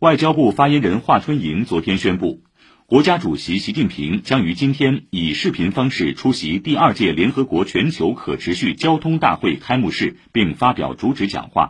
外交部发言人华春莹昨天宣布国家主席习近平将于今天以视频方式出席第二届联合国全球可持续交通大会开幕式并发表主旨讲话。